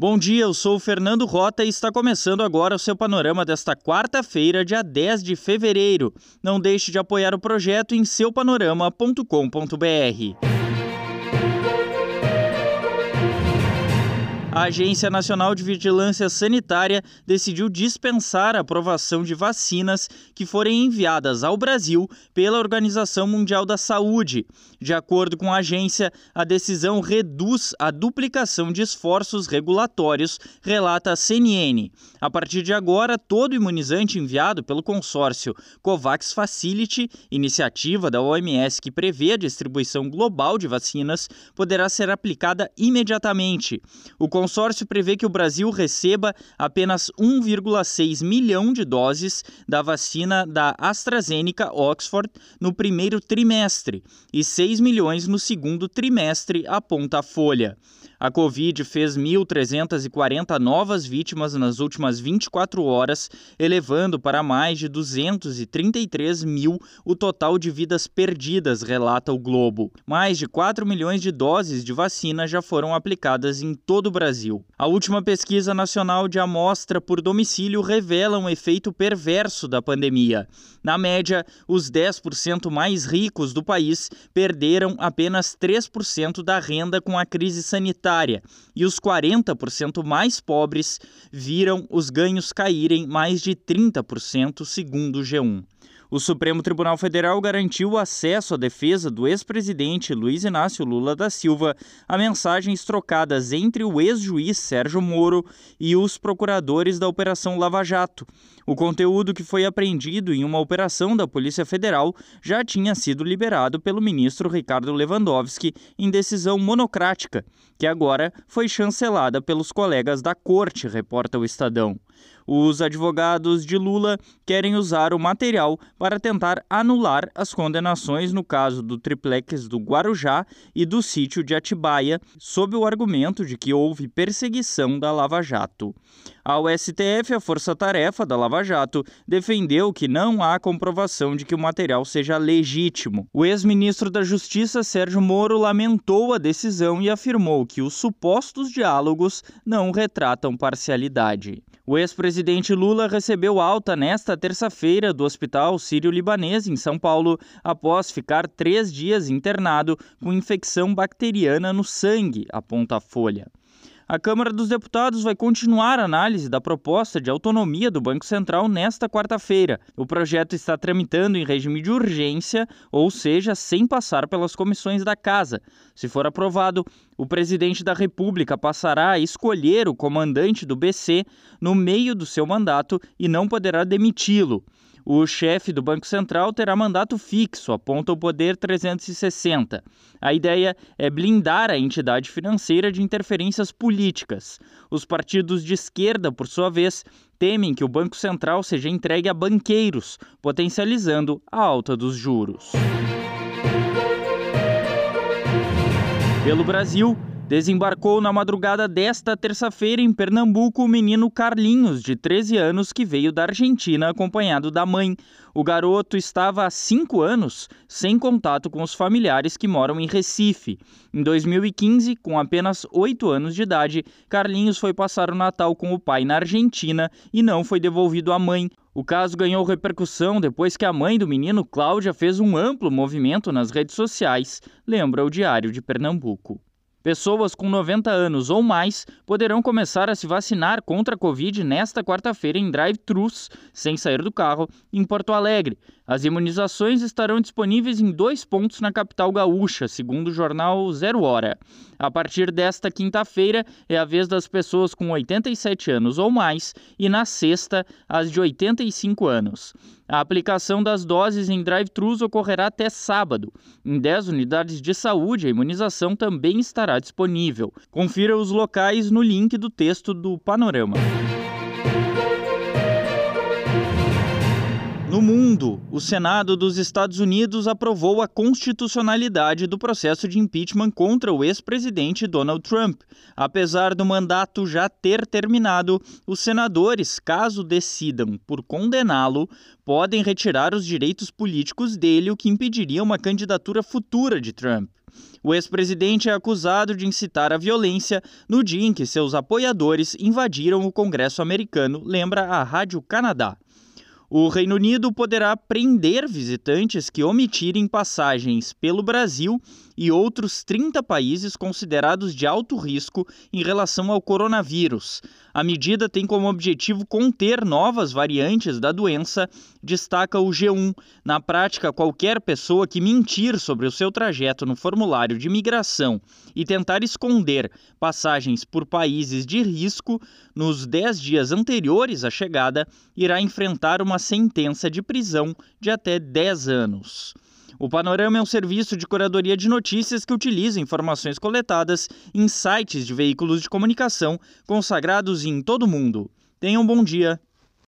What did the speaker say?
Bom dia, eu sou o Fernando Rota e está começando agora o seu panorama desta quarta-feira, dia 10 de fevereiro. Não deixe de apoiar o projeto em seupanorama.com.br. a Agência Nacional de Vigilância Sanitária decidiu dispensar a aprovação de vacinas que forem enviadas ao Brasil pela Organização Mundial da Saúde. De acordo com a agência, a decisão reduz a duplicação de esforços regulatórios, relata a CNN. A partir de agora, todo imunizante enviado pelo consórcio COVAX Facility, iniciativa da OMS que prevê a distribuição global de vacinas, poderá ser aplicada imediatamente. O consórcio prevê que o Brasil receba apenas 1,6 milhão de doses da vacina da AstraZeneca Oxford no primeiro trimestre e 6 milhões no segundo trimestre, aponta a Folha. A Covid fez 1.340 novas vítimas nas últimas 24 horas, elevando para mais de 233 mil o total de vidas perdidas, relata o Globo. Mais de 4 milhões de doses de vacina já foram aplicadas em todo o Brasil. A última pesquisa nacional de amostra por domicílio revela um efeito perverso da pandemia. Na média, os 10% mais ricos do país perderam apenas 3% da renda com a crise sanitária e os 40% mais pobres viram os ganhos caírem mais de 30%, segundo o G1. O Supremo Tribunal Federal garantiu o acesso à defesa do ex-presidente Luiz Inácio Lula da Silva a mensagens trocadas entre o ex-juiz Sérgio Moro e os procuradores da Operação Lava Jato. O conteúdo que foi apreendido em uma operação da Polícia Federal já tinha sido liberado pelo ministro Ricardo Lewandowski em decisão monocrática, que agora foi chancelada pelos colegas da corte, reporta o Estadão. Os advogados de Lula querem usar o material para tentar anular as condenações no caso do triplex do Guarujá e do sítio de Atibaia, sob o argumento de que houve perseguição da Lava Jato. Ao STF, a força-tarefa da Lava Jato defendeu que não há comprovação de que o material seja legítimo. O ex-ministro da Justiça, Sérgio Moro, lamentou a decisão e afirmou que os supostos diálogos não retratam parcialidade. O ex-presidente Lula recebeu alta nesta terça-feira do Hospital Sírio-Libanês, em São Paulo, após ficar três dias internado com infecção bacteriana no sangue, aponta a Folha. A Câmara dos Deputados vai continuar a análise da proposta de autonomia do Banco Central nesta quarta-feira. O projeto está tramitando em regime de urgência, ou seja, sem passar pelas comissões da Casa. Se for aprovado, o presidente da República passará a escolher o comandante do BC no meio do seu mandato e não poderá demiti-lo. O chefe do Banco Central terá mandato fixo, aponta o Poder 360. A ideia é blindar a entidade financeira de interferências políticas. Os partidos de esquerda, por sua vez, temem que o Banco Central seja entregue a banqueiros, potencializando a alta dos juros. Pelo Brasil, Desembarcou na madrugada desta terça-feira em Pernambuco o menino Carlinhos, de 13 anos, que veio da Argentina acompanhado da mãe. O garoto estava há cinco anos sem contato com os familiares que moram em Recife. Em 2015, com apenas oito anos de idade, Carlinhos foi passar o Natal com o pai na Argentina e não foi devolvido à mãe. O caso ganhou repercussão depois que a mãe do menino, Cláudia, fez um amplo movimento nas redes sociais, lembra o Diário de Pernambuco. Pessoas com 90 anos ou mais poderão começar a se vacinar contra a Covid nesta quarta-feira em drive-thrus, sem sair do carro, em Porto Alegre. As imunizações estarão disponíveis em dois pontos na capital gaúcha, segundo o jornal Zero Hora. A partir desta quinta-feira é a vez das pessoas com 87 anos ou mais e na sexta, as de 85 anos. A aplicação das doses em drive-thrus ocorrerá até sábado. Em 10 unidades de saúde, a imunização também estará disponível. Confira os locais no link do texto do Panorama. Mundo, o Senado dos Estados Unidos aprovou a constitucionalidade do processo de impeachment contra o ex-presidente Donald Trump. Apesar do mandato já ter terminado, os senadores, caso decidam por condená-lo, podem retirar os direitos políticos dele, o que impediria uma candidatura futura de Trump. O ex-presidente é acusado de incitar a violência no dia em que seus apoiadores invadiram o Congresso americano, lembra a Rádio Canadá. O Reino Unido poderá prender visitantes que omitirem passagens pelo Brasil e outros 30 países considerados de alto risco em relação ao coronavírus. A medida tem como objetivo conter novas variantes da doença, destaca o G1. Na prática, qualquer pessoa que mentir sobre o seu trajeto no formulário de imigração e tentar esconder passagens por países de risco nos 10 dias anteriores à chegada irá enfrentar uma sentença de prisão de até 10 anos. O Panorama é um serviço de curadoria de notícias que utiliza informações coletadas em sites de veículos de comunicação consagrados em todo o mundo. Tenham um bom dia.